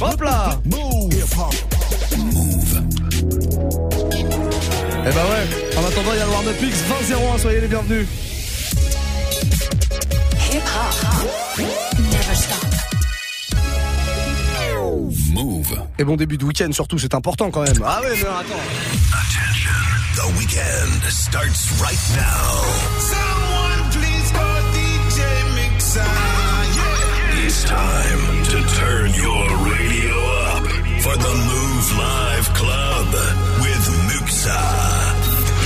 Hop là Eh bah ouais, en attendant, il y a le Warm Up Mix 20-01, soyez les bienvenus. Hip hop. Never stop. Move. Et bon début de week-end surtout, c'est important quand même. Ah ouais, mais attends. Attention, the weekend starts right now. It's time to turn your radio up for the Move Live Club with Muxa.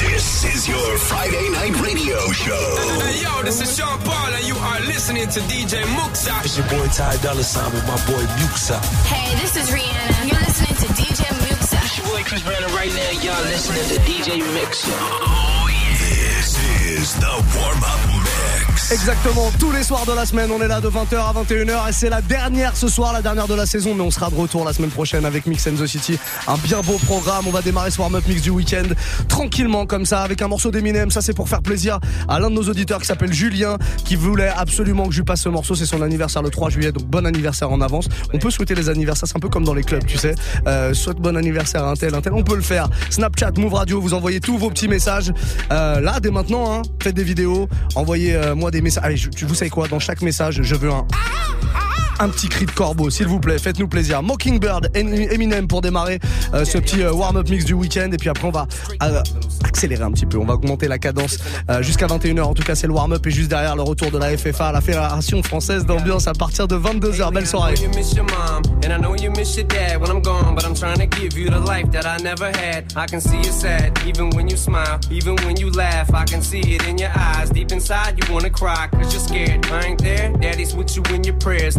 This is your Friday night radio show. Hey, yo, this is Sean Paul, and you are listening to DJ Muxa. It's your boy Ty Dolla Sign with my boy Muxa. Hey, this is Rihanna. You're listening to DJ Muxa. It's your boy Chris Brandon right now. Y'all listening to DJ Muxa. Oh, yeah. This is the warm-up mix. Exactement, tous les soirs de la semaine, on est là de 20h à 21h et c'est la dernière ce soir, la dernière de la saison, mais on sera de retour la semaine prochaine avec Mix and the City. Un bien beau programme, on va démarrer ce warm-up mix du week-end tranquillement comme ça avec un morceau d'Eminem, ça c'est pour faire plaisir à l'un de nos auditeurs qui s'appelle Julien qui voulait absolument que je lui passe ce morceau, c'est son anniversaire le 3 juillet, donc bon anniversaire en avance. On peut souhaiter les anniversaires, c'est un peu comme dans les clubs, tu sais. Euh, souhaite bon anniversaire à un tel, un tel, on peut le faire. Snapchat, Move Radio, vous envoyez tous vos petits messages. Euh, là, dès maintenant, hein, faites des vidéos, envoyez-moi euh, des Allez, je, vous savez quoi? Dans chaque message, je veux un un petit cri de corbeau, s'il vous plaît. Faites-nous plaisir. Mockingbird, Eminem pour démarrer euh, ce petit euh, warm-up mix du week-end. Et puis après, on va accélérer un petit peu. On va augmenter la cadence jusqu'à 21h. En tout cas, c'est le warm-up. Et juste derrière, le retour de la FFA, la Fédération Française d'Ambiance à partir de 22h. Belle soirée.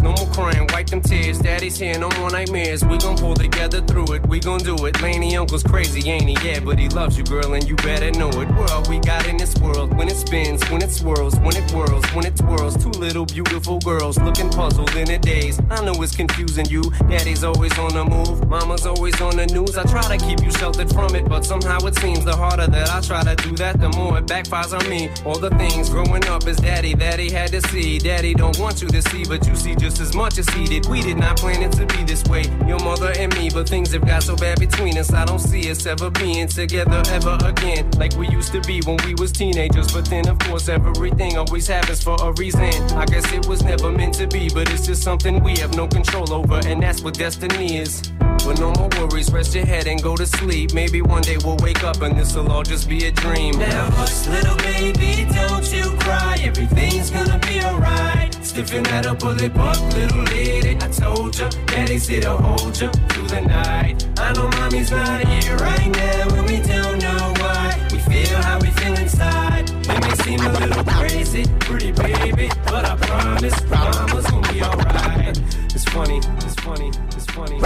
No more crying, wipe them tears. Daddy's here, no more nightmares. We gon' pull together through it, we gon' do it. Laney uncle's crazy, ain't he? Yeah, but he loves you, girl, and you better know it. World we got in this world, when it spins, when it swirls, when it whirls, when it twirls. Two little beautiful girls looking puzzled in a daze. I know it's confusing you. Daddy's always on the move, mama's always on the news. I try to keep you sheltered from it, but somehow it seems the harder that I try to do that, the more it backfires on me. All the things growing up is daddy that he had to see. Daddy don't want you to see, but you see just as much as he did. We did not plan it to be this way, your mother and me, but things have got so bad between us. I don't see us ever being together ever again, like we used to be when we was teenagers. But then, of course, everything always happens for a reason. I guess it was never meant to be, but it's just something we have no control over, and that's what destiny is. But no more worries, rest your head and go to sleep. Maybe one day we'll wake up and this'll all just be a dream. Now, hush, little baby, don't you cry. Everything's gonna be alright. Stiffen that up, pull it little lady. I told ya, daddy's here to hold ya through the night. I know mommy's not here right now, and we don't know why. We feel how we feel inside. It may seem a little crazy, pretty baby, but I promise, mama's gonna be alright. It's funny, it's funny.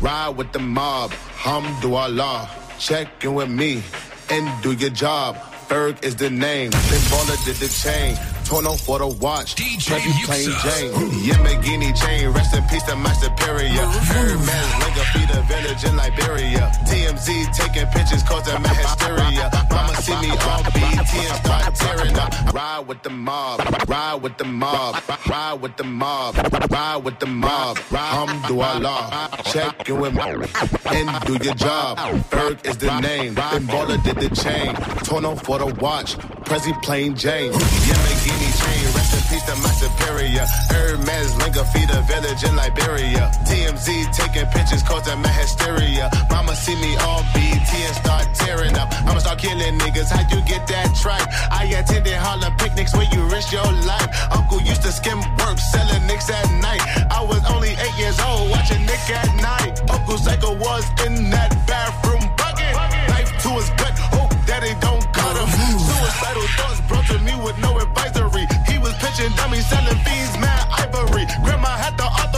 Ride with the mob, hum do Allah. Check in with me and do your job. Ferg is the name. Then baller did the chain. Torno for the watch. DJ plain Jane. Yamagini chain. Rest in peace to my superior. Hermes Linga feed a village in Liberia. TMZ taking pictures causing my hysteria. Mama see me on Start tearing up. Ride with the mob. Ride with the mob. Ride with the mob. Ride with the mob. Allah. Check in with me and do your job. Ferg is the name. Baller did the chain. Torno for the watch. Prezi plain Jane. Yamagini chain. Rest in peace to my superior. Hermes Linga feed a village in Liberia. TMZ taking pictures causing my hysteria. Mama see me on BT and start tearing up. I'ma start killing niggas. How you get that tripe? I attended Harlem picnics where you risk your life. Uncle used to skim work selling nicks at night. I was only eight years old watching Nick at night. Uncle Psycho was in that bathroom bucket. Knife to his gut. Hope that he don't cut him. Suicidal thoughts brought to me with no advisory He was pitching dummies, selling fiends, mad ivory. Grandma had the arthritis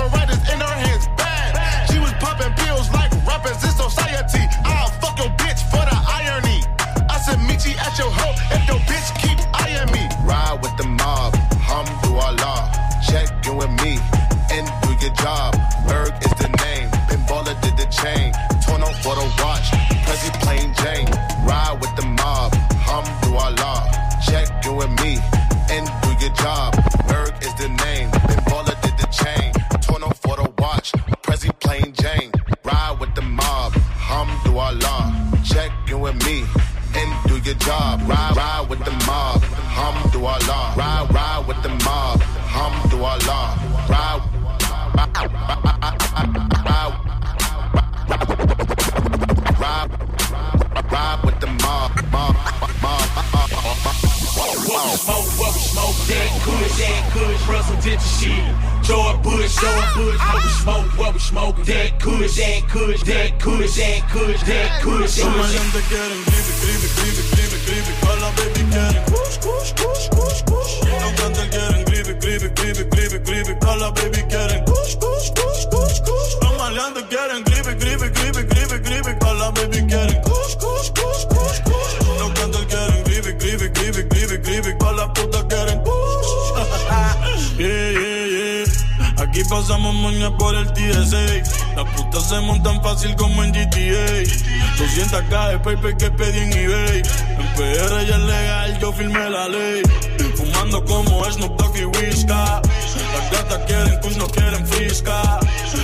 your hoe if your bitch keep eyeing me. Ride with the mob, hum do Allah. Check in with me and do your job. job. Ride we smoke what we smoke. That Kush, that Kush, Russell did the shit. George Bush, George Bush, how we smoke what we smoke. That Kush, that Kush, that Kush, that Kush, that Kush. Toma yanında gelin gibi gibi gibi gibi gibi. Kala baby gelin. Kuş kuş kuş kuş kuş. Yanım yanında gelin gibi gibi gibi gibi gibi. Kala baby gelin. Kuş kuş kuş kuş kuş. Toma yanında gelin. Pasamos moña por el TSA. Las putas se montan fácil como en GTA. 200k de paper que pedí en eBay. En PR ya es legal, yo firmé la ley. Fumando como Snoop Dogg y Whisca. Las gatas quieren kush, no quieren frisca.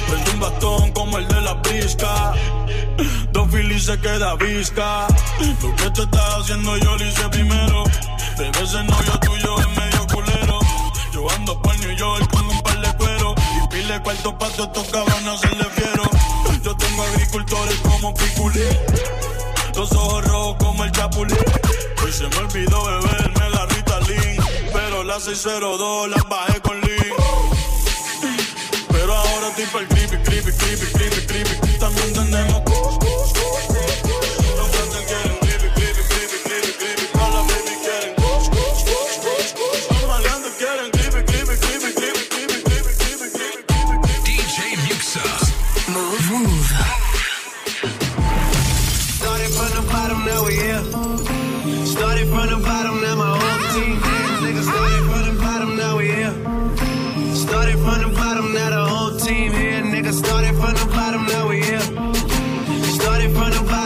Prende un bastón como el de la brisca. Dos filis se queda visca. Lo que te estás haciendo yo lo hice primero. Bebé, ese novio tuyo es medio culero. Yo ando por New York con un. Y pile cuarto pato estos cabrones se le fiero. Yo tengo agricultores como piculín. Los ojos rojos como el chapulín. Hoy se me olvidó beberme la Ritalin. Pero la 602 la bajé con Lean. Pero ahora estoy el creepy, creepy, creepy, creepy, creepy. in front of us.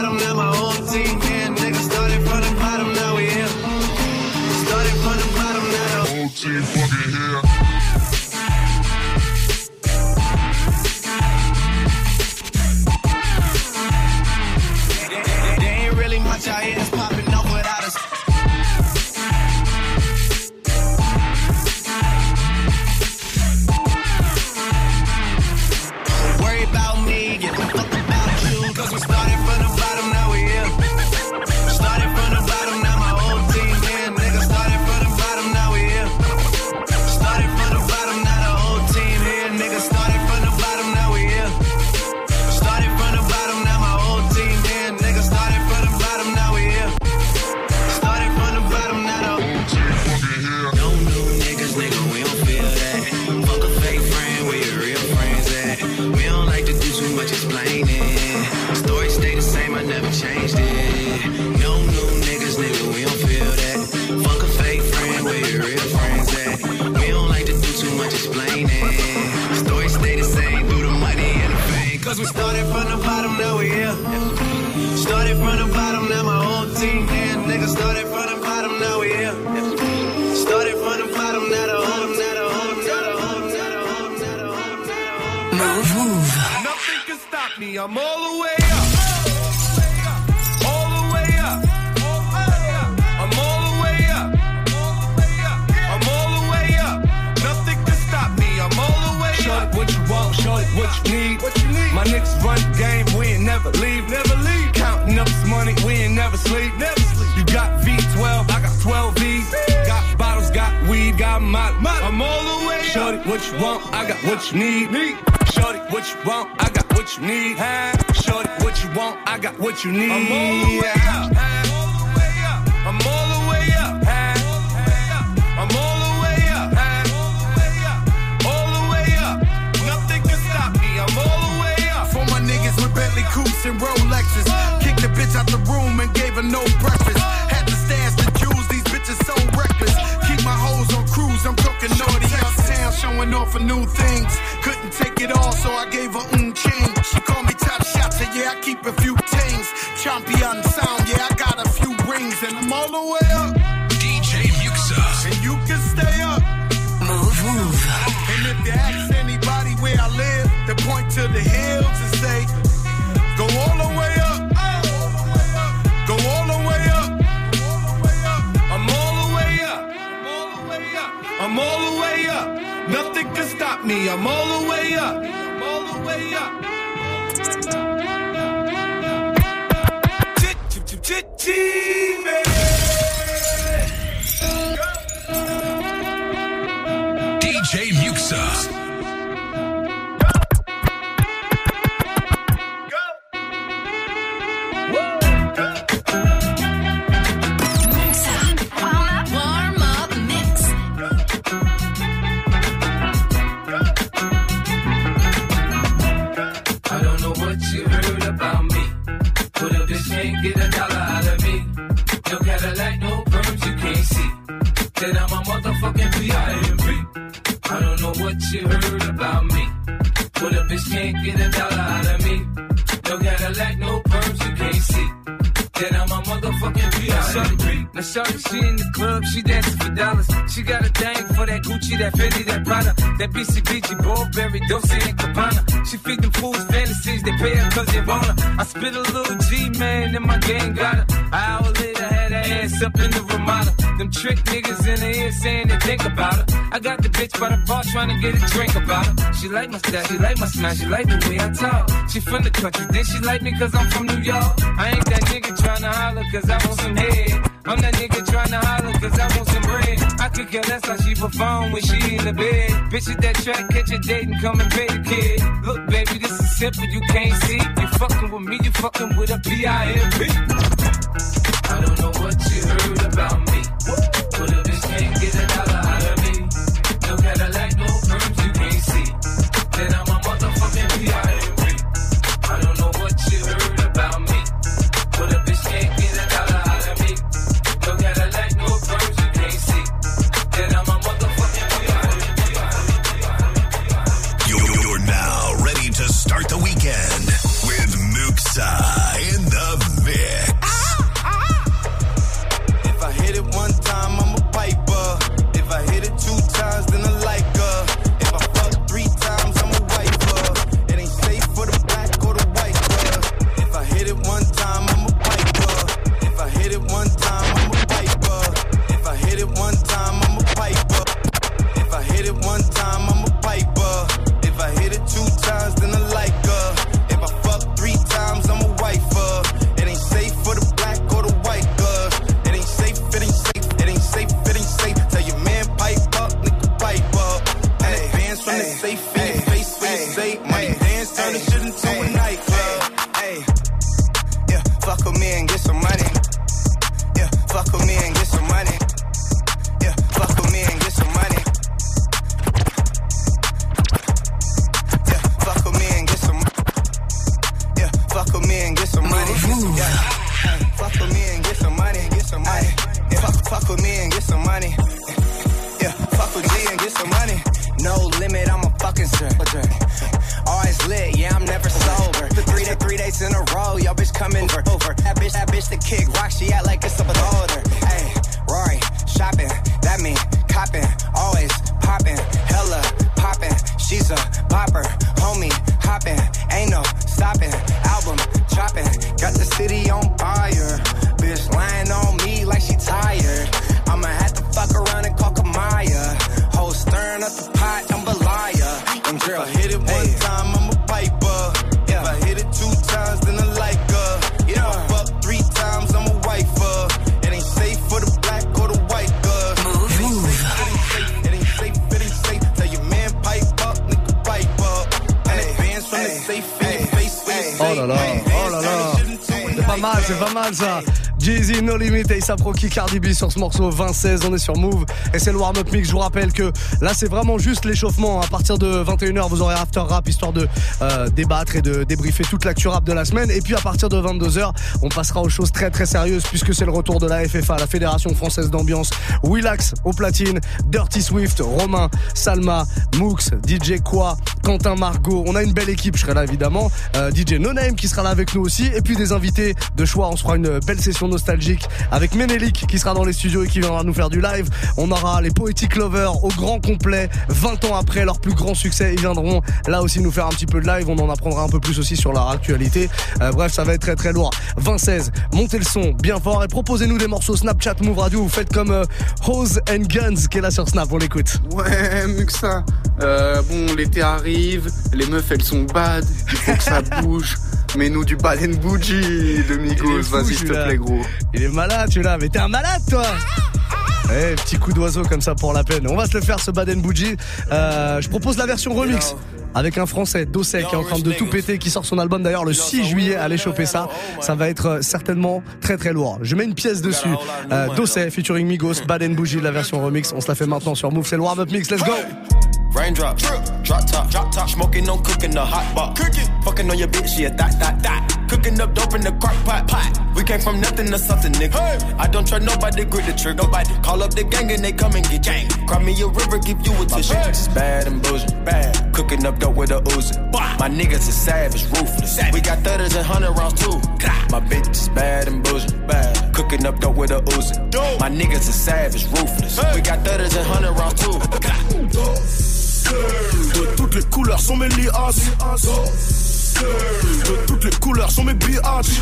Weed, got my. I'm all the way up. Shorty, what you want? I got what you need. Shorty, what you want? I got what you need. Shorty, what you want? I got what you need. I'm all the way up. I'm all the way up. I'm all the way up. All the way up. Nothing can stop me. I'm all the way up. For my niggas with Bentley coupes and Rolexes. Kicked the bitch out the room and gave her no breakfast. Cruise, I'm naughty uptown, showing off for new things. Couldn't take it all, so I gave her un change. She called me top shot, so yeah, I keep a few things. Champion sound, yeah, I got a few rings, and I'm all the way up. DJ Muxa. And you can stay up. Move, move. And if you ask anybody where I live, they point to the hills me. I'm all the way up. I'm all the way up. DJ bitch can't get a dollar out of me. No Cadillac, no perms, you can't see. That I'm a motherfucking P.I.M.P. Now shorty, she in the club, she dancing for dollars. She got a thing for that Gucci, that Fendi, that Prada, that BCBG, Burberry, Dolce and Cabana. She feed them fools fantasies, they pay her cause they want her. I spit a little G, man, and my gang got her. An hour later, had her ass up in the Ramada. Them trick niggas in the ear saying they think about her. I got the bitch by the bar trying to get a drink about her. She like my style, she like my smile, she like the way I talk. She from the country, then she like me cause I'm from New York. I ain't that nigga trying to holler cause I want some head. I'm that nigga trying to holler cause I want some bread. I could care less how she perform when she in the bed. Bitch at that track, catch a date and come and pay the kid. Look, baby, this is simple, you can't see. You fucking with me, you fucking with a P.I.M.P. Don't know what you heard about me. Put No Limit et Issa Proki, Cardi B sur ce morceau 2016. On est sur Move et c'est le warm-up mix. Je vous rappelle que là, c'est vraiment juste l'échauffement. À partir de 21h, vous aurez After Rap histoire de euh, débattre et de débriefer toute l'actu rap de la semaine. Et puis à partir de 22h, on passera aux choses très très sérieuses puisque c'est le retour de la FFA, la Fédération Française d'Ambiance. Willax au platine, Dirty Swift, Romain, Salma, Mooks, DJ Quoi, Quentin Margot. On a une belle équipe, je serai là évidemment. Euh, DJ No Name qui sera là avec nous aussi. Et puis des invités de choix. On se fera une belle session nostalgique avec Ménélique qui sera dans les studios et qui viendra nous faire du live. On aura les Poetic Lovers au grand complet. 20 ans après leur plus grand succès, ils viendront là aussi nous faire un petit peu de live. On en apprendra un peu plus aussi sur leur actualité. Euh, bref, ça va être très très lourd. 2016, montez le son bien fort et proposez-nous des morceaux Snapchat Move Radio. Vous faites comme euh, Hose and Guns qui est là sur Snap. On l'écoute. Ouais, Muxa. Euh, bon, l'été arrive, les meufs elles sont bad, il faut que ça bouge. Mais nous du bad and bougie de Migos, vas-y s'il te plaît gros. Il est malade, tu là, mais t'es un malade, toi Eh, petit coup d'oiseau comme ça pour la peine. On va se le faire ce Baden Bougie. Euh, je propose la version remix avec un français, Dossé, qui est en train de tout péter, qui sort son album d'ailleurs le 6 juillet. Allez choper ça. Ça va être euh, certainement très très lourd. Je mets une pièce dessus. Euh, Dossé featuring Migos, Baden Bougie, la version remix. On se la fait maintenant sur Move. C'est le warm-up mix. Let's go! Raindrop, drop drop top, drop top, smoking on cooking the hot pot. Cooking, fucking on your bitch, yeah, that, that, that. Cooking up dope in the crock pot, pot. We came from nothing to something, nigga. Hey. I don't trust nobody, grip the trigger. Nobody call up the gang and they come and get gang. Cry me a river, give you a tissue. Just bad and bullshit, bad. Cooking up dope with a Uzi. My niggas are savage, ruthless. We got thudders and hundred rounds too. My bitch is bad and bullshit, bad. Cooking up dope with a Uzi. My niggas are savage, ruthless. We got thudders and hundred rounds too. De toutes les couleurs sont mes liasses. De toutes les couleurs sont mes biatchs.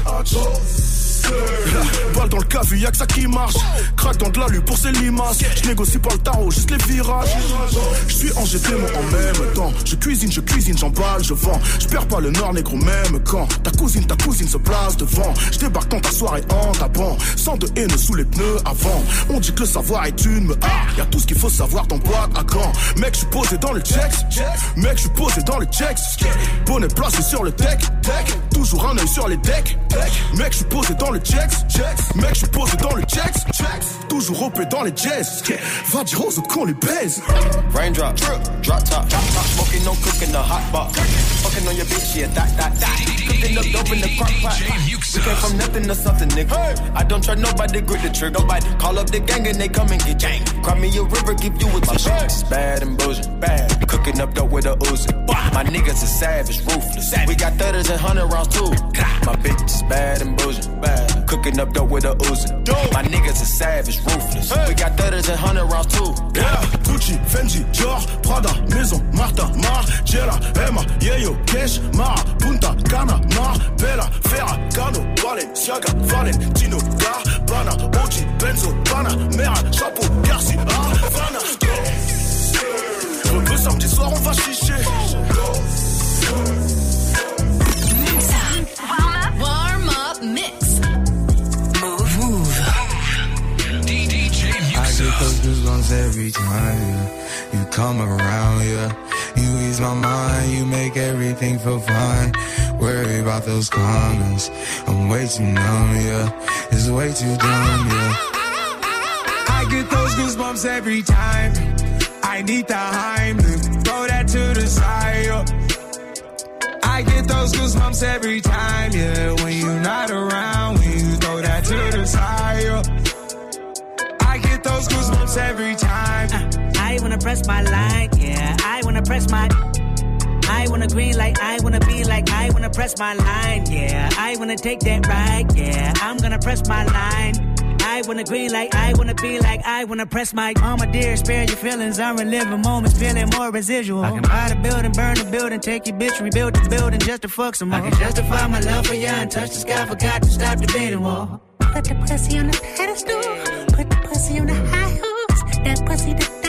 Balle dans le café, y'a que ça qui marche. Craque dans de l'alu pour ses limaces. Je négocie pas le tarot, juste les virages. Je suis en GT, en même temps. Je cuisine, je cuisine, j'emballe, je vends. Je perds pas le nord négro, même quand ta cousine, ta cousine se place devant. Je débarque dans ta soirée en tapant. Sans de haine sous les pneus avant. On dit que le savoir est une me ah. Y'a tout ce qu'il faut savoir dans boîte à quand. Mec, je suis posé dans le checks. Mec, je suis posé dans le checks. Bonnet placé sur le deck. Toujours un œil sur les decks. Mec, je suis posé dans le checks. Mec, je suis posé dans le checks. Toujours opé dans les jazz. Va dire aux autres qu'on les baise. Raindrop, drop top, drop top. Smoking on cooking the hot pot. Fucking on your bitch, yeah, that, that, that. Up dope in the crock pot. We came from nothing to something, nigga. I don't trust nobody, grip the trigger. Nobody call up the gang and they come and get gang. Cry me a river, give you a tissue. It's bad and bullshit, bad. Cooking up dope with a Uzi. My niggas are savage, ruthless. We got thudders and hundred rounds too. My bitch is bad and bullshit, bad. Cooking up dope with a Uzi. My niggas are savage, ruthless. We got thudders and hundred rounds too. Yeah, Gucci, Fendi, Dior, Prada, Maison, Marta, Margiela, Emma, Yeyo, Cash, Mara, Punta, Cana, Mar, Bella, Ferragamo, Balenciaga, Valentino, Gabbana, Oji, Benzo, Bana, Mera, Chapeau, Garcia, Havana. Le samedi soir, on va chicher. Warm up mix. Move, move. I get those goosebumps every time you come around, yeah. You ease my mind, you make everything feel fine. Worry about those comments, I'm way too numb, yeah. It's way too dumb, yeah. I get those goosebumps every time. I need the Heimlich, throw that to the side. yeah. I get those goosebumps every time, yeah. When you're not around, when you throw that to the side. yeah. I get those goosebumps every time. I wanna press my line, yeah. I wanna press my. I wanna green like I wanna be like I wanna press my line, yeah. I wanna take that ride, yeah. I'm gonna press my line. I wanna green like I wanna be like I wanna press my. Oh Mama dear, spare your feelings. I'm reliving moments, feeling more residual. I can buy the building, burn the building, take your bitch, rebuild the building just to fuck some more. I can justify my love for you and touch the sky, forgot to stop debating wall. Put the pussy on the pedestal. Put the pussy on the high horse. That pussy to die for.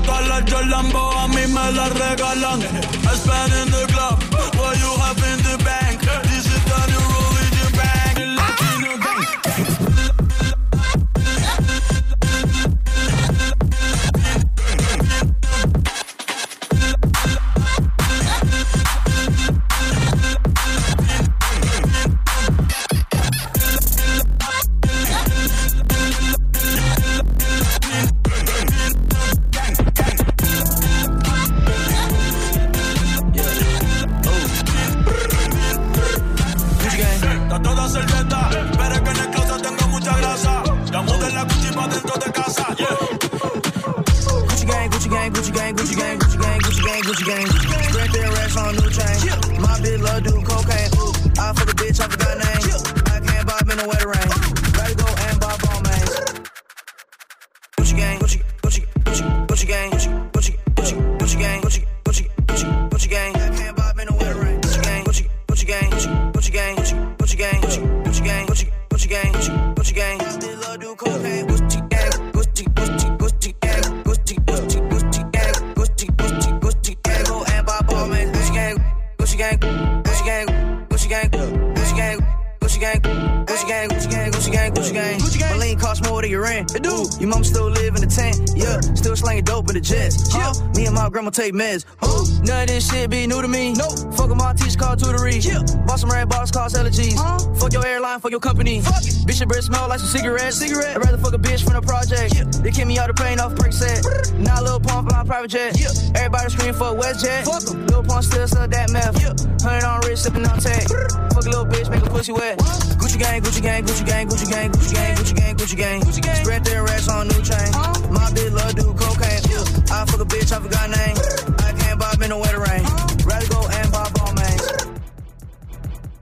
Todas las a mí me las regalan. I spend in the club, me and my grandma take meds. Ooh, none of this shit be new to me. Nope. Fuck 'em, my teacher called tutory. Yeah. Bought some red bottles, cost allergies. Fuck your airline, fuck your company. Fuck it. Bitch, your breath smell like some cigarettes. Cigarette. I'd rather fuck a bitch from the project. Yeah. They kick me out the plane off perk set. Now a little pump on my private jet. Yeah. Everybody scream for WestJet. Fuck 'em. Lil pump still sell that meth. Yeah. Hundred on wrist, sipping on tech. Fuck a little bitch, make a pussy wet. Gucci gang, Gucci gang, Gucci gang, Gucci gang, Gucci gang, Gucci gang, Gucci gang, Gucci gang. Spread their racks on new chain. My bitch love do cocaine. I fuck a bitch, I forgot name. I can't bob in the wetter rain. Rather go and bob all man.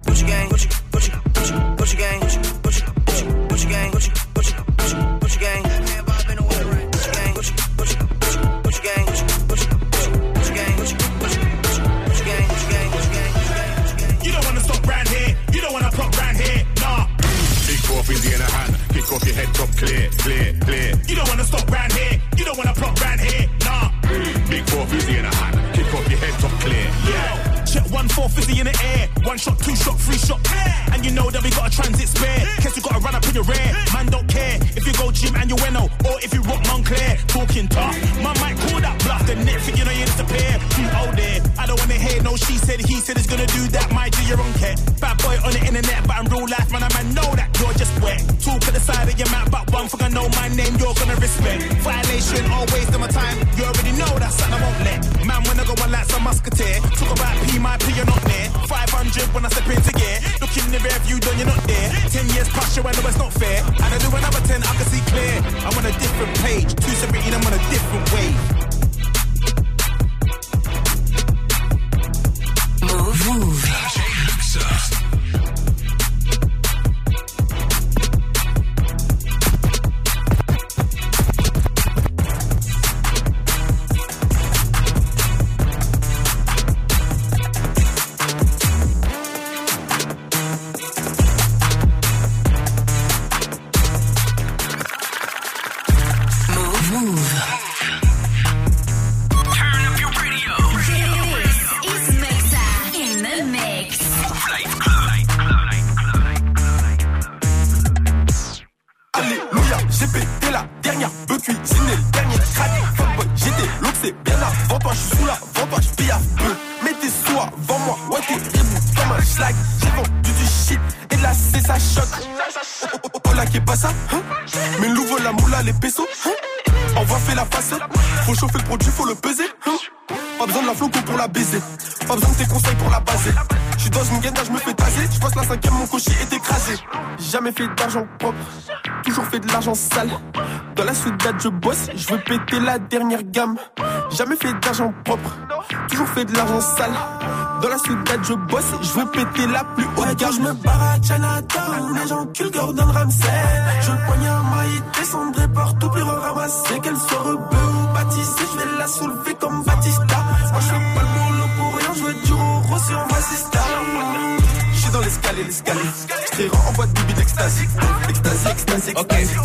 Gucci gang, Gucci, Gucci, Gucci, Gucci gang, Gucci, Gucci, Gucci, Gucci gang, Gucci, Gucci, Gucci, Gucci gang. I can't bob in the wetter rain. Gucci gang, Gucci, Gucci, Gucci, Gucci gang, Gucci, Gucci, Gucci, Gucci gang, Gucci, Gucci, Gucci, Gucci gang, Gucci gang, Gucci gang, Gucci gang. You don't wanna stop round here. You don't wanna pop round here. Nah. Big four fizzy in a hand. Kick off your head top clear, clear, clear. You don't wanna stop round here. You don't wanna pop one in the air. One shot, two shot, three shot. And you know that we got a transit spare. Guess you gotta run up in your rear. Man don't care if you go gym and you winnow or if you rock Montclair. Talking tough. Man might call that bluff. The net think you know you disappear. Too old there. I don't wanna hear no she said he said he's gonna do that. Might do your own cat. Bad boy on the internet, but in real life, man, I man know that you're just wet. Talk at the side of your mouth, but one thing I know my name, you're gonna respect. Violation, always on my time. You already know that's something I won't let. Man, when I go on like some musketeer, talk about P, my P, you're not there. 500 when I step into gear. Look in the rear view, done, you're not there. 10 years past you, I know it's not fair. And I do another 10, I can see clear. I'm on a different page. 217, I'm on a different wave. Move, move. Je bosse, je veux péter la dernière gamme. Jamais fait d'argent propre, toujours fait de l'argent sale. Dans la soudade, je bosse, je veux péter la plus haute gamme. je me barre à Chinatown, les gens culent Gordon Ramsay. Je le poignard maille, descendrai partout, puis ramasser. Qu'elle soit rebeu ou baptisée, je vais la soulever comme Batista. Moi, je fais pas le boulot pour rien, je veux du euro sur ma sister. Je suis dans l'escalier, l'escalier. Je en boîte de bide extasie. Extasie, extasie, extasie.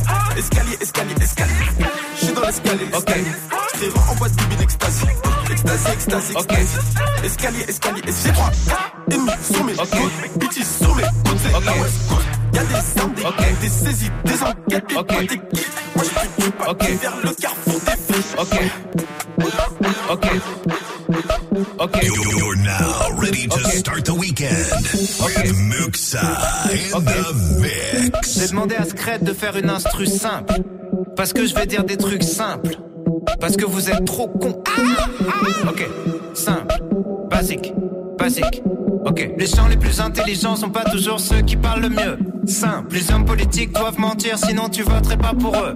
Extasie. Escalier, escalier, escalier. Droit, ennemis sur mes côtes. Bitches sur mes côtés. La West Coast. Y'a des armes, des des saisies, des enquêtes, des okay. des. Moi je suis pas okay. vers le carrefour des friches. Ok. Ok. Ok. You're now ready to start the weekend with Muxa in the mix. J'ai demandé à Scred de faire une instru simple. Parce que je vais dire des trucs simples. Parce que vous êtes trop con. Ok. Simple. Basique. Basique. Ok. Les gens les plus intelligents sont pas toujours ceux qui parlent le mieux. Simple. Les hommes politiques doivent mentir, sinon tu voterais pas pour eux.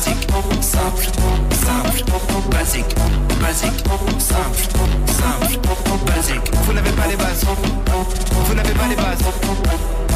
Basique, simple, simple, basique, basique, simple, simple, basique. Vous n'avez pas les bases. Vous n'avez pas les bases.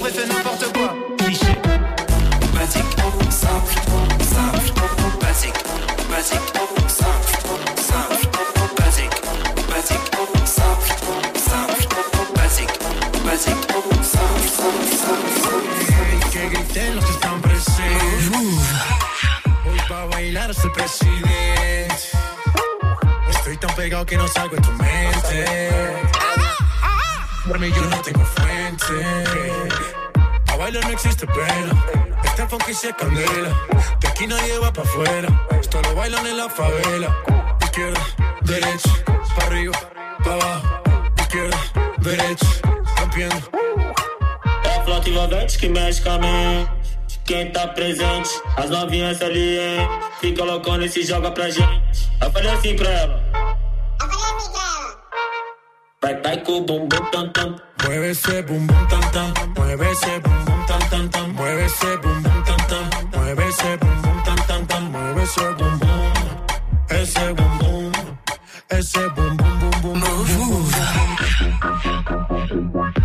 d'après fait n'importe quoi. Cliché. Basique. Simple. Simple. Basique. Basique. Simple. Simple. Basique. Basique. Simple. Simple. Basique. Basique. Simple. Simple. Simple. Que griten los que están presentes. Hoy pa' bailar soy presidente. Estoy tan pegado que no salgo de tu mente. Mí yo no tengo. A bailar no existe pena. Este funky se candela. De aquí nadie va pa' afuera. Esto lo bailan en la favela. Izquierda, derecha, pa' arriba, pa' abajo. Izquierda, derecha, rompiendo. É flauta envolvente que mexe com a mente. Quem tá presente, as novinhas ali, hein? Fica loucona e se joga pra gente. Eu falei assim pra ela. Vai, vai com o bumbum tam tam. Mueve ese bum bum tam tam. Mueve ese bum bum tam tam tam. Mueve ese bum bum tam tam. Mueve ese bum bum tam tam tam. Mueve ese bum bum. Ese bum bum. Ese bum bum bum bum. Move. DJ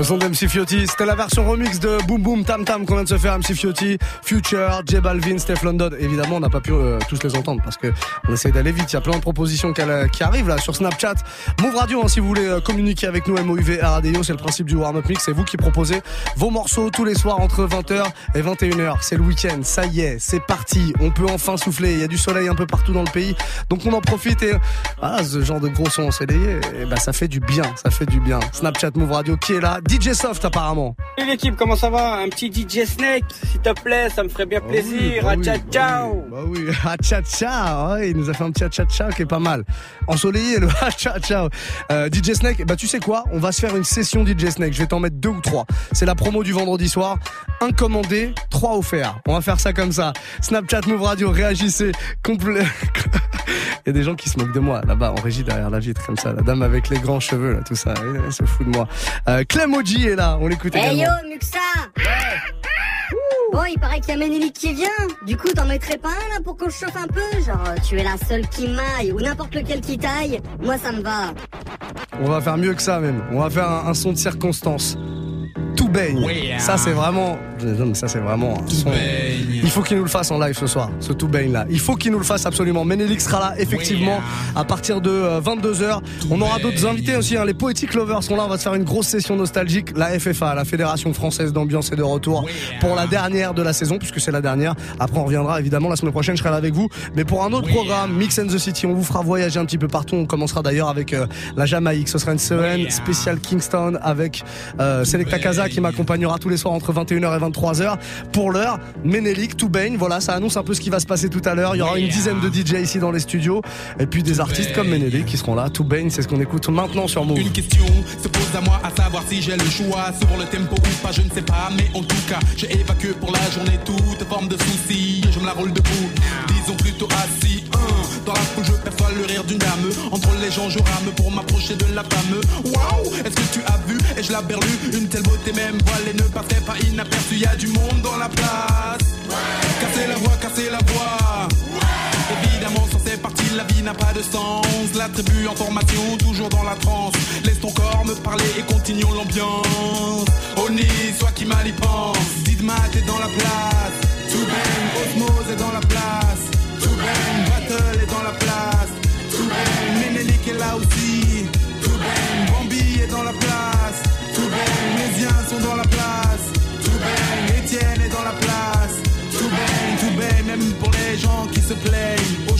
Le son de MC Fiotti, c'était la version remix de Boom Boom Tam Tam qu'on vient de se faire MC Fiotti, Future, J Balvin, Steph London. Évidemment, on n'a pas pu euh, tous les entendre parce que on essaie d'aller vite. Il y a plein de propositions qu'elle- qui arrivent là sur Snapchat. Move Radio, hein, si vous voulez euh, communiquer avec nous, MOUV RADIO, c'est le principe du warm-up mix. C'est vous qui proposez vos morceaux tous les soirs entre 20h et 21h. C'est le week-end, ça y est, c'est parti. On peut enfin souffler. Il y a du soleil un peu partout dans le pays, donc on en profite et ah, ce genre de gros son ensoleillé, eh ben, ça fait du bien, ça fait du bien. Snapchat Move Radio qui est là, DJ Soft apparemment. Salut l'équipe, comment ça va? Un petit DJ Snake, s'il te plaît, ça me ferait bien plaisir. bah Ah, oui, ciao, bah ciao. Bah oui, ha cha ouais, il nous a fait un petit ha cha qui est pas mal. Ensoleillé le ha cha Euh, DJ Snake, bah tu sais quoi? On va se faire une session DJ Snake. Je vais t'en mettre deux ou trois. C'est la promo du vendredi soir. Un commandé, trois offerts. On va faire ça comme ça. Snapchat Move Radio, réagissez. Complet. Il y a des gens qui se moquent de moi là-bas en régie derrière la vitre comme ça. La dame avec les grands cheveux là, tout ça. Elle, elle se fout de moi. Euh, Clem Est là, on l'écoute Hey yo, également. Muxa Bon, il paraît qu'il y a Ménélique qui vient. Du coup, t'en mettrais pas un là pour qu'on chauffe un peu? Genre, euh, tu es la seule qui maille ou n'importe lequel qui taille. Moi, ça me va. On va faire mieux que ça même. On va faire un, un son de circonstance. Tout baigne. Ouais. Ça c'est vraiment. Non, mais ça c'est vraiment. son- Il faut qu'il nous le fasse en live ce soir, ce tout baigne là. Il faut qu'il nous le fasse absolument. Ménélique sera là effectivement à partir de 22h. On aura d'autres invités aussi. hein. Les Poetic Lovers sont là. On va se faire une grosse session nostalgique. La FFA, la Fédération Française d'Ambiance est de retour pour la dernière de la saison puisque c'est la dernière. Après on reviendra évidemment la semaine prochaine. Je serai là avec vous. Mais pour un autre programme, Mix and the City, on vous fera voyager un petit peu partout. On commencera d'ailleurs avec euh, la Jamaïque. Ce sera une semaine spéciale Kingston avec euh, Selecta Casa qui m'accompagnera tous les soirs entre 21h et 23h. Pour l'heure, Ménélique, tout baigne. Voilà, ça annonce un peu ce qui va se passer tout à l'heure. Il y aura une dizaine de DJ ici dans les studios. Et puis des artistes comme Ménélique qui seront là. Tout baigne, c'est ce qu'on écoute maintenant sur Move. Une question se pose à moi à savoir si j'ai le choix sur le tempo ou pas, je ne sais pas, mais en tout cas, j'ai évacué pour la journée toute forme de soucis. Je me la roule debout, disons plutôt assis. Hein. Dans la foule, je le rire d'une dame. Entre les gens, je rame pour m'approcher de la femme. Waouh, est-ce que tu as vu? Et je la berlu, une telle beauté même voilée ne passait pas inaperçue. Y a du monde dans la place. Cassez la voix, cassez la voix. Évidemment, sans c'est parti, la vie n'a pas de sens. La tribu en formation, toujours dans la transe. Laisse ton corps me parler et continuons l'ambiance. Oni, soit qui mal y pense. Didma, t'es dans la place. Tout Osmose est dans la place. Tout Battle est dans la place. Ménélique est là aussi. Tout bang, Bambi est dans la place. Tout bang, Mésiens sont dans la place. Tout bang, Étienne est dans la place. Tout tout bang, même pour les gens qui se plaignent.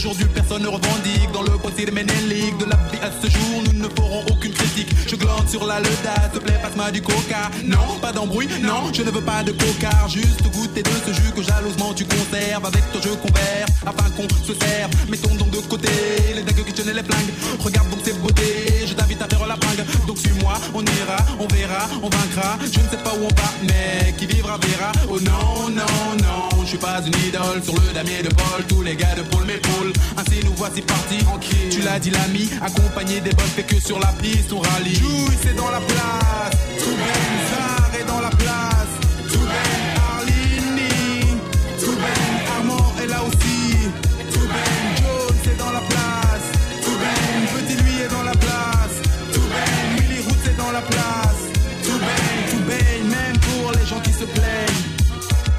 Aujourd'hui, personne ne revendique dans le côté de Ménélique. De la vie à ce jour, nous ne ferons aucune critique. Je glande sur la leda, s'il te plaît, passe-moi du coca. Non, pas d'embrouille, non, je ne veux pas de coca. Juste goûter de ce jus que jalousement tu conserves. Avec toi, je converse afin qu'on se serve. Mettons donc de côté les dingues qui tiennent les flingues. Regarde donc ces beautés, je t'invite à faire la bringue. Donc suis-moi, on ira, on verra, on vaincra. Je ne sais pas où on va, mais qui vivra verra. Oh non, non, non, je suis pas une idole sur le damier de Paul. Tous les gars de Paul m'épaulent. Ainsi nous voici partis. Tu l'as dit l'ami, accompagné des bonnes fait que sur la piste on rallie. Juice est dans la place, tout ben est dans la place, tout ben Arlini, tout ben Armand est là aussi, tout ben Jones est dans la place, tout ben Petit lui est dans la place, tout ben Willy Roots est dans la place, tout ben, tout ben, même pour les gens qui se plaignent.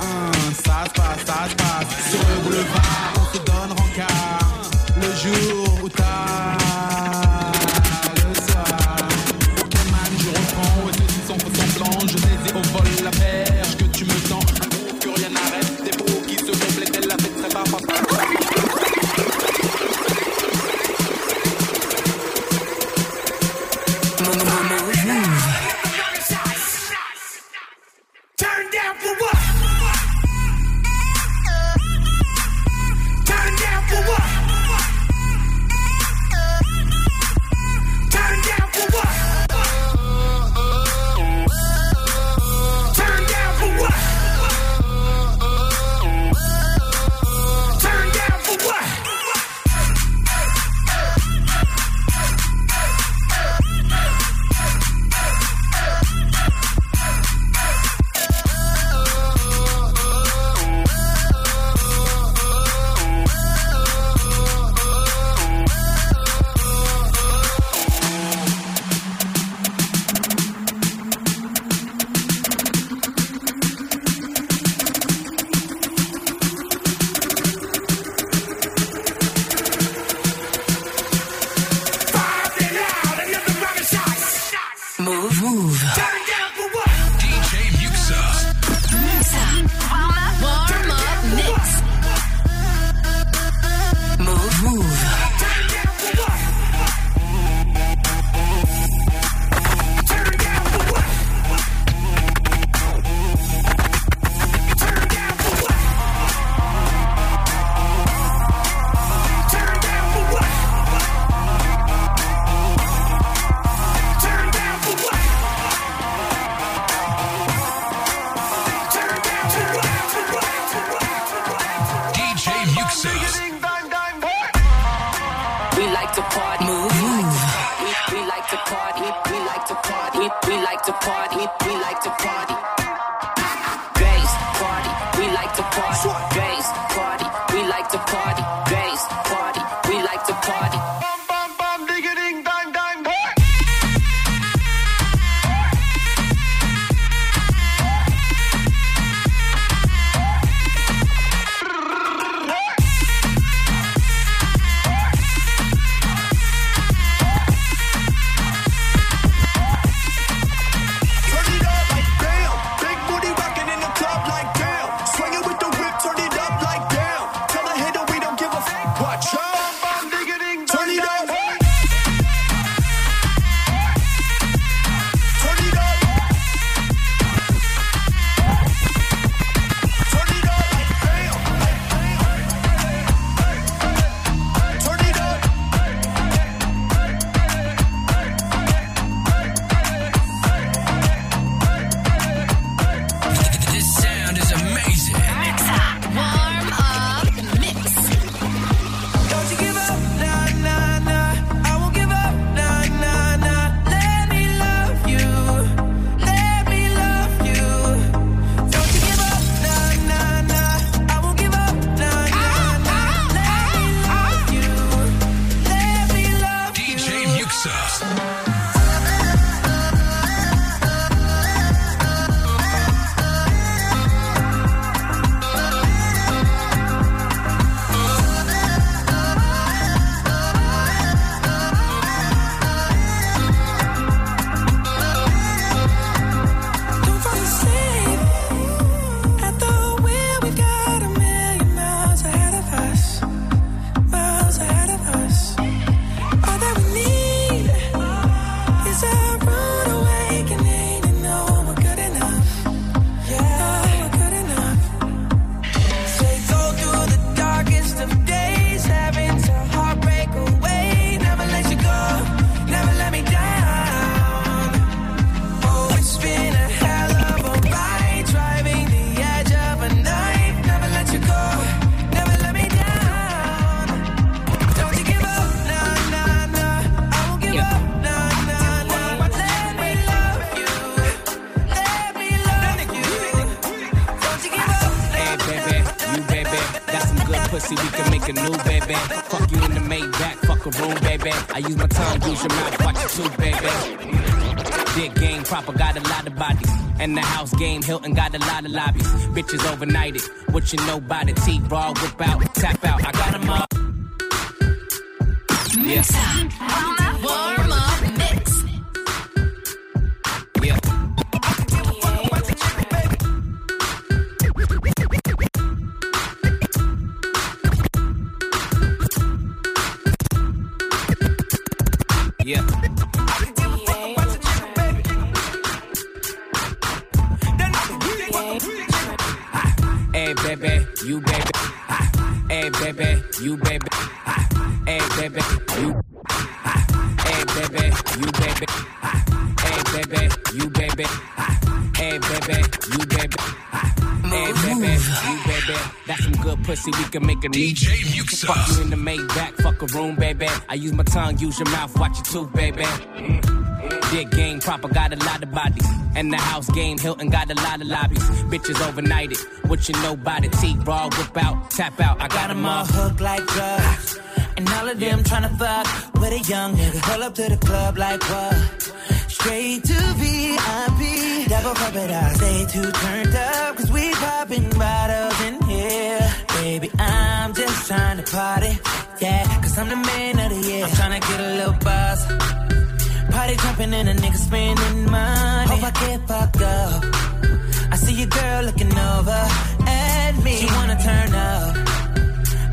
Hein, ça se passe, ça se passe. Sur le boulevard, jour baby. Fuck you in the Maybach, fuck a room, baby. I use my tongue, use your mouth, watch your tooth, baby. Dick game proper, got a lot of bodies. And the house game, Hilton got a lot of lobbies. Bitches overnighted, what you know by the T raw, whip out, tap out. I got them all. Yeah. Can make a DJ Muxa. Fuck you in the Maybach, fuck a room, baby. I use my tongue, use your mouth, watch your tooth, baby. Dick game proper, got a lot of bodies. And the house game, Hilton got a lot of lobbies. Bitches overnighted, what you know by the T raw, whip out, tap out. I got them all hooked like drugs. And all of them tryna fuck with a young nigga. Pull up to the club like what? Straight to VIP. Double it out. Stay too turned up. Cause we popping bottles here. Baby, I'm just trying to party. Yeah, cause I'm the man of the year. I'm tryna get a little buzz. Party jumping and a nigga spending money. Hope I get fucked up. I see your girl looking over at me. She wanna turn up.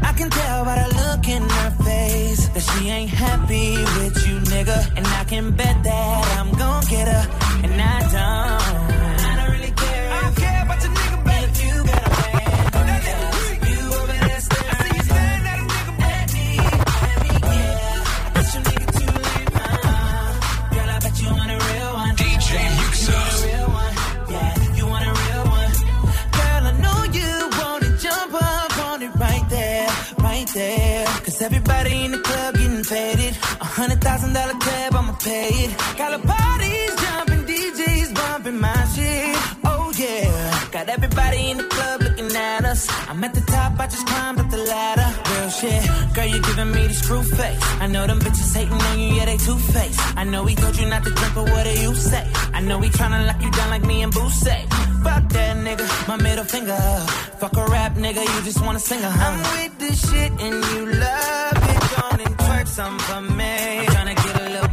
I can tell by the look in her face that she ain't happy with you, nigga. And I can bet that I'm gon' get her. And I don't. I'm at the top, I just climbed up the ladder. Real shit, girl, you giving me the screw face. I know them bitches hating on you, yeah, they two faced. I know he told you not to drink, but what do you say? I know he tryna lock you down like me and Boo say. Fuck that nigga, my middle finger. Fuck a rap nigga, you just wanna sing a hum. I'm with this shit and you love it. And twerk some for me. I'm tryna get a little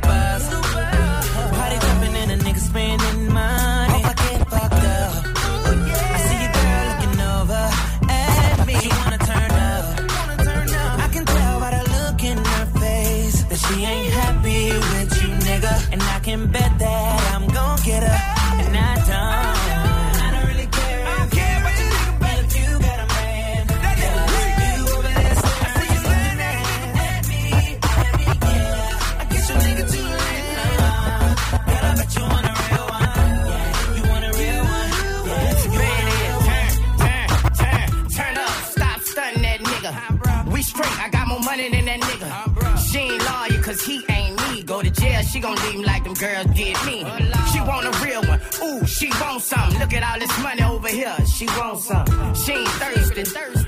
I got more money than that nigga. She ain't loyal cause he ain't me. Go to jail, she gon' leave him like them girls did me. She want a real one. Ooh, she want some. Look at all this money over here. She want some. She ain't thirsty.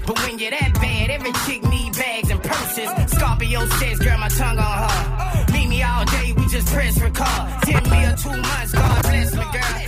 But when you're that bad, every chick need bags and purses. Scorpio says, girl, my tongue on her. Meet me all day, we just press record. Ten me or two months, God bless me, girl.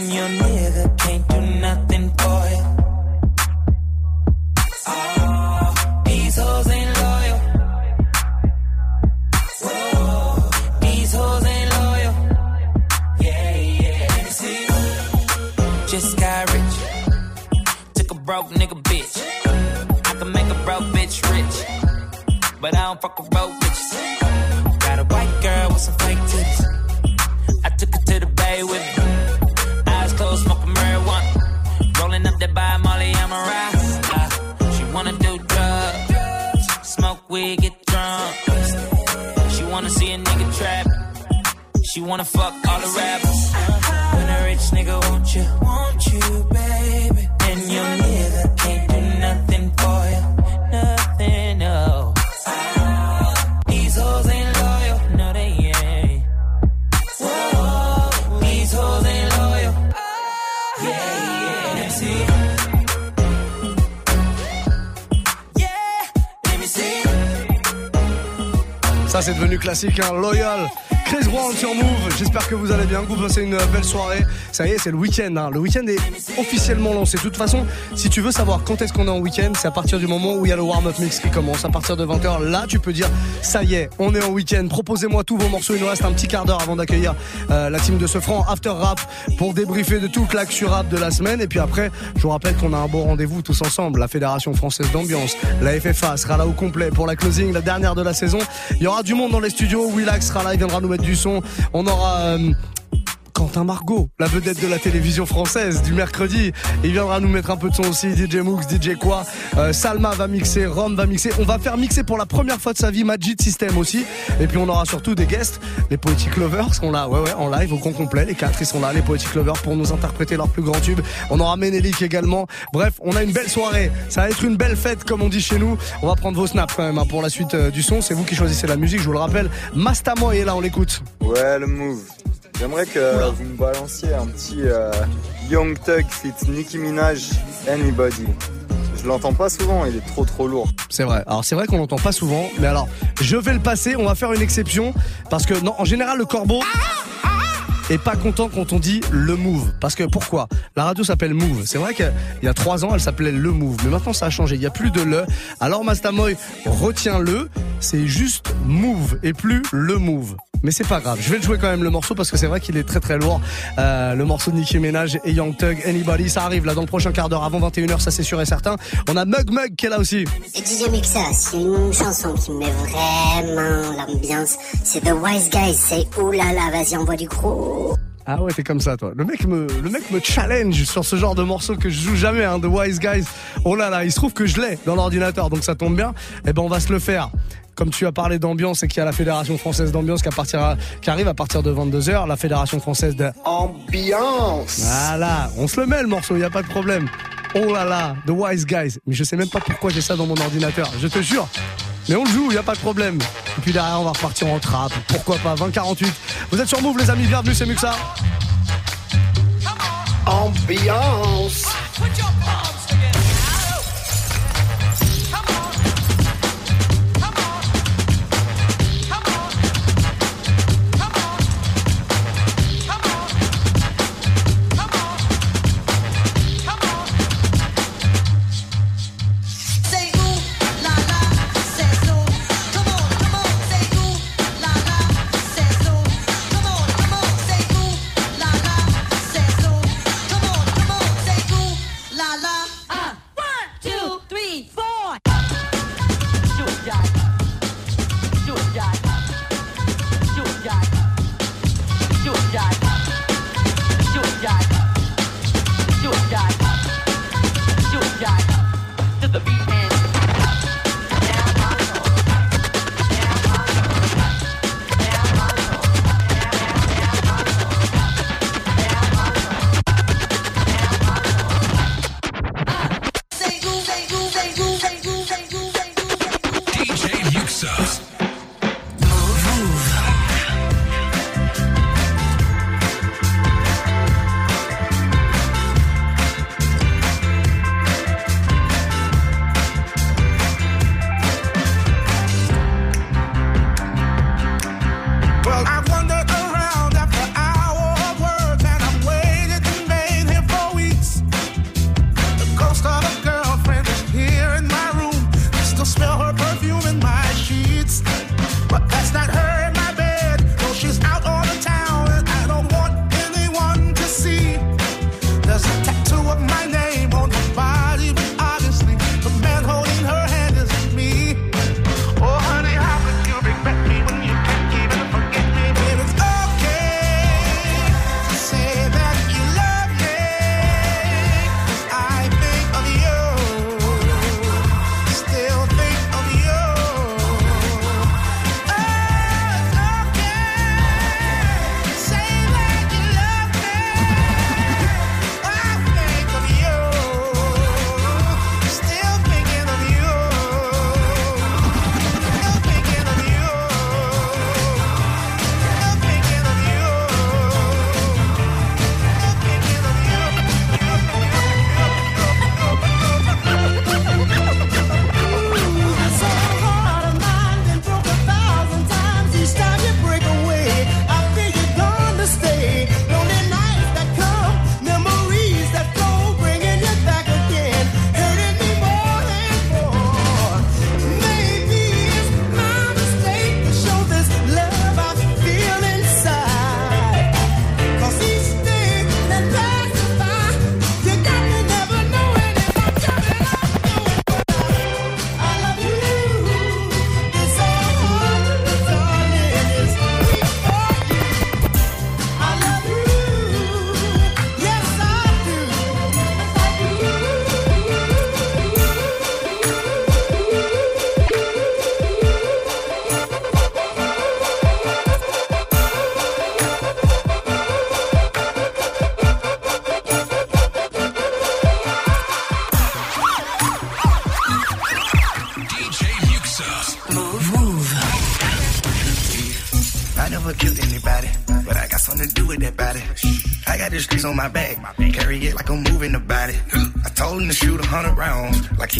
and your nigga can't do nothing for you. Oh. oh see. Just got rich. Took a broke nigga bitch. I can make a broke bitch rich. But I don't fuck with broke bitches. She wanna fuck all the rappers. When a rich nigga want you, want you, baby? And your nigga can't do nothing for you, nothing, no. These hoes ain't loyal, no they ain't. Whoa, these hoes ain't loyal. Yeah, yeah. Let me see. Ça, c'est devenu classique, hein. Loyal. Chris Brown sur Move. J'espère que vous allez bien, que vous passez une belle soirée. Ça y est, c'est le week-end. hein. Le week-end est officiellement lancé. De toute façon, si tu veux savoir quand est-ce qu'on est en week-end, c'est à partir du moment où il y a le warm-up mix qui commence. À partir de 20h, là, tu peux dire, ça y est, on est en week-end. Proposez-moi tous vos morceaux. Il nous reste un petit quart d'heure avant d'accueillir euh, la team de ce franc After Rap pour débriefer de toute l'actu rap de la semaine. Et puis après, je vous rappelle qu'on a un beau rendez-vous tous ensemble. La Fédération Française d'Ambiance, la FFA sera là au complet pour la closing, la dernière de la saison. Il y aura du monde dans les studios. Willax sera là, il viendra nous mettre du son. On aura... Quentin Margot, la vedette de la télévision française du mercredi. Il viendra nous mettre un peu de son aussi, DJ Mooks, DJ Quoi. Euh, Salma va mixer, Rom va mixer. On va faire mixer pour la première fois de sa vie Majid System aussi. Et puis on aura surtout des guests. Les Poetic Lovers sont là, ouais ouais, en live au grand complet. Les quatre, ils sont là, les Poetic Lovers, pour nous interpréter leur plus grand tube. On aura Ménélique également. Bref, on a une belle soirée. Ça va être une belle fête, comme on dit chez nous. On va prendre vos snaps quand même hein, pour la suite euh, du son. C'est vous qui choisissez la musique, je vous le rappelle. Mastamoy est là, on l'écoute. Move. J'aimerais que vous me balanciez un petit euh, Young Thug fit Nicki Minaj Anybody. Je l'entends pas souvent, il est trop trop lourd. C'est vrai. Alors c'est vrai qu'on l'entend pas souvent, mais alors je vais le passer. On va faire une exception parce que non, en général le corbeau. et pas content quand on dit le move. Parce que pourquoi? La radio s'appelle Move. C'est vrai qu'il y a trois ans, elle s'appelait le move, mais maintenant ça a changé. Il y a plus de le. Alors Mastamoy, retiens-le. C'est juste move et plus le move. Mais c'est pas grave, je vais le jouer quand même le morceau parce que c'est vrai qu'il est très très lourd. Euh, le morceau de Nicki Minaj et Young Thug, Anybody, ça arrive là dans le prochain quart d'heure avant 21h, ça c'est sûr et certain. On a Mug Mug qui est là aussi. Et DJ Mixa, a une chanson qui me met vraiment l'ambiance, c'est The Wise Guys, c'est oulala, vas-y envoie du gros. Ah ouais, t'es comme ça, toi. Le mec me, le mec me challenge sur ce genre de morceau que je joue jamais, hein, The Wise Guys. Oh là là, il se trouve que je l'ai dans l'ordinateur, donc ça tombe bien. Eh ben, on va se le faire. Comme tu as parlé d'ambiance et qu'il y a la Fédération Française d'Ambiance qui, arrive à partir de 22h, la Fédération Française de Ambiance. Voilà, on se le met le morceau, il y a pas de problème. Oh là là, The Wise Guys. Mais je sais même pas pourquoi j'ai ça dans mon ordinateur, je te jure. Mais on le joue, il y a pas de problème. Et puis derrière, on va repartir en trap. Pourquoi pas 2048. Vous êtes sur Move les amis, bienvenue, c'est Muxa. Ambiance.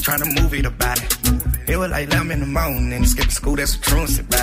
Trying to move it about it. It was like 11 in the morning, skipping school, that's a truancy about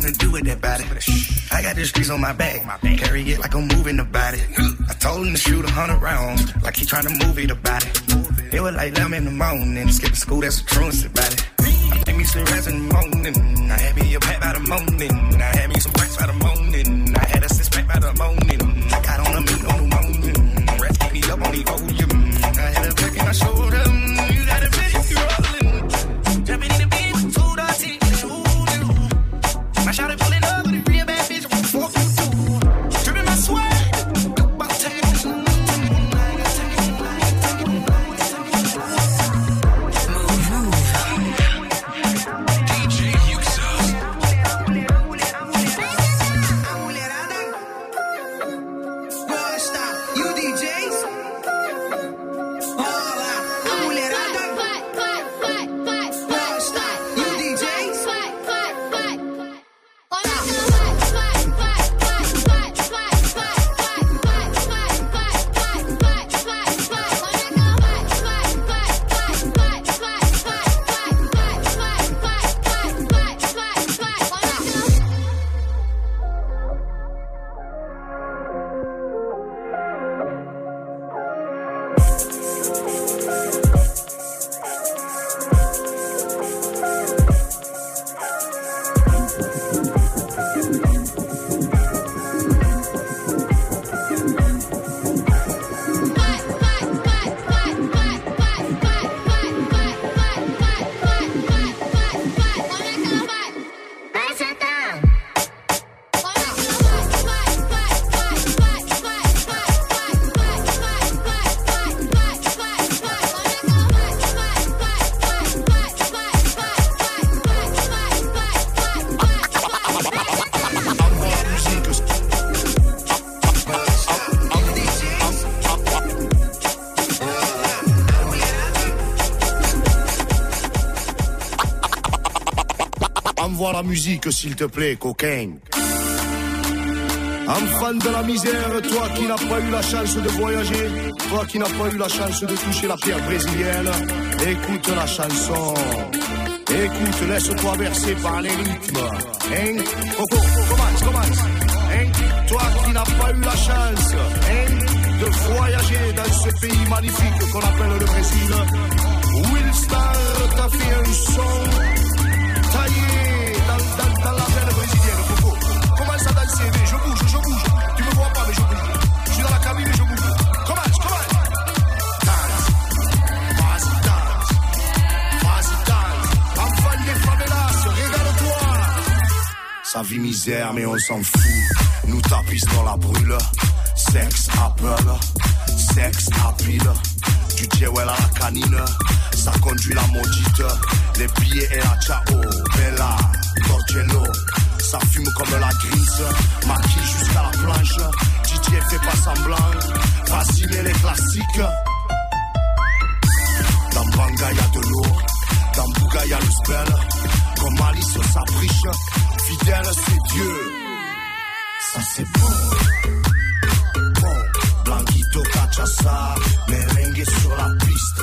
something to do with that body. I got the streets on my back. Carry it like I'm moving about it. I told him to shoot a hundred rounds, like he trying to move it about it. They were like lamb in the morning, skip school, that's a truancy about it. I think me some rest in the morning. I had me a pack by the morning. I had me some racks by the morning. La musique, s'il te plaît, coquin. Enfant de la misère, toi qui n'as pas eu la chance de voyager, toi qui n'as pas eu la chance de toucher la pierre brésilienne, écoute la chanson. Écoute, laisse-toi verser par les rythmes. Hein. Coco, commence, commence. Hein. Toi qui n'as pas eu la chance hein, de voyager dans ce pays magnifique qu'on appelle le Brésil, Willstar t'a fait un son Je bouge, je bouge. Tu me vois pas, mais je bouge. Je suis dans la cabine et je bouge. Commence, commence. Dance, vas-y, dance. Vas-y, dance. Enfant des favelas, régale-toi. Sa vie misère, mais on s'en fout. Nous tapissons dans la brûle. Sex Apple, sex appeal. Du Jewel à la canine, ça conduit la maudite. Les billets et la ciao, Bella, Torcello. Ça fume comme la grise, maquille jusqu'à la planche. DJ fait pas semblant, fasciner les classiques. Dans Banga y'a de l'eau, dans Bouga y'a le spell. Comme Alice s'abriche, fidèle c'est Dieu. Ça c'est bon. Bon, Blanquito cachaça, merengue sur la. Piste,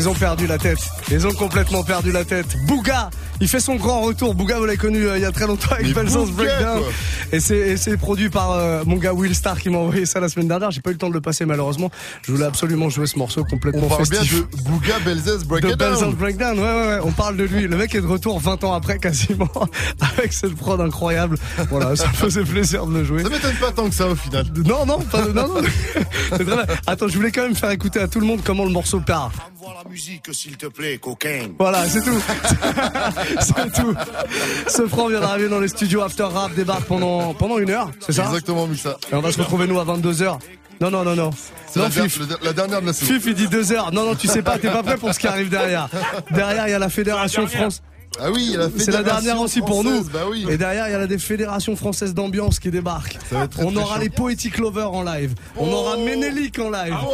Ils ont perdu la tête. Ils ont complètement perdu la tête. Bouga, il fait son grand retour. Bouga, vous l'avez connu euh, il y a très longtemps avec Belzance Breakdown. quoi. Et c'est, et c'est produit par euh, mon gars Will Star qui m'a envoyé ça la semaine dernière. J'ai pas eu le temps de le passer malheureusement. Je voulais absolument jouer ce morceau complètement On parle bien de Bouga Belzès Break de. Belzance Breakdown, ouais, ouais, ouais, on parle de lui. Le mec est de retour 20 ans après quasiment, avec cette prod incroyable. Voilà, ça me faisait plaisir de le jouer. Ça m'étonne pas tant que ça au final. Non, non, pas, non, non. C'est très bien. Attends, je voulais quand même faire écouter à tout le monde comment le morceau part. Envoie la musique s'il te plaît, coquin. Voilà, c'est tout. c'est tout. Ce franc vient d'arriver dans les studios After Rap, débarque pendant, pendant une heure, c'est ça Exactement, Muxa. Et on va se retrouver nous à 22h. Non, non, non, non. C'est Non, la, Fif. la- la dernière de la saison. Fif, il dit 2h. Non, non, tu sais pas, t'es pas prêt pour ce qui arrive derrière. Derrière, il y a la Fédération France. Ah oui, C'est la dernière aussi pour nous. bah oui. Et derrière, il y a la Fédération française d'ambiance qui débarque. va être très, On aura chaud. les Poetic Lovers en live. On Oh. aura Ménélique en live. Ah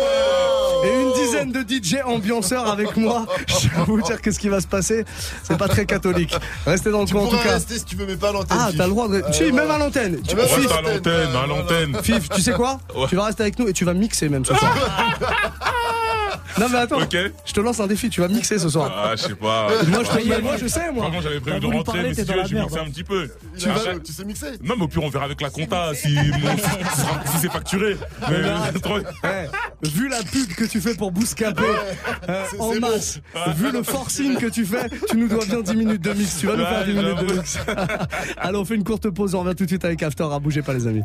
Et une dizaine de DJ ambianceurs avec moi. Je vais vous dire qu'est-ce qui va se passer. C'est pas très catholique. Restez dans le Tu coin en tout cas. rester si tu veux, mais pas à l'antenne. Ah, t'as le droit de. Euh, Si, même à l'antenne. Tu Ah, même Fif, à à l'antenne, à l'antenne. Fif, tu sais quoi Tu vas rester avec nous et tu vas mixer même ce soir. non mais attends, Ok. je te lance un défi, tu vas mixer ce soir. Ah, je sais pas. Moi je, te... moi je sais moi. Franchement, j'avais prévu de voulu rentrer, parler, mais t'es si dans tu veux, la merde. mixer un petit peu. Tu, Après- vas, tu sais mixer Non, mais au pire, on verra avec la compta si, mon- si, c'est facturé. Mais, Mais trop- Eh, vu la pub que tu fais pour Bouscapé euh, en c'est bon. masse, vu le forcing que tu fais, tu nous dois bien 10 minutes de mix. Tu vas nous Ouais, faire 10 minutes de j'avoue. mix. Allez, on fait une courte pause, on revient tout de suite avec After. À bouger pas les amis.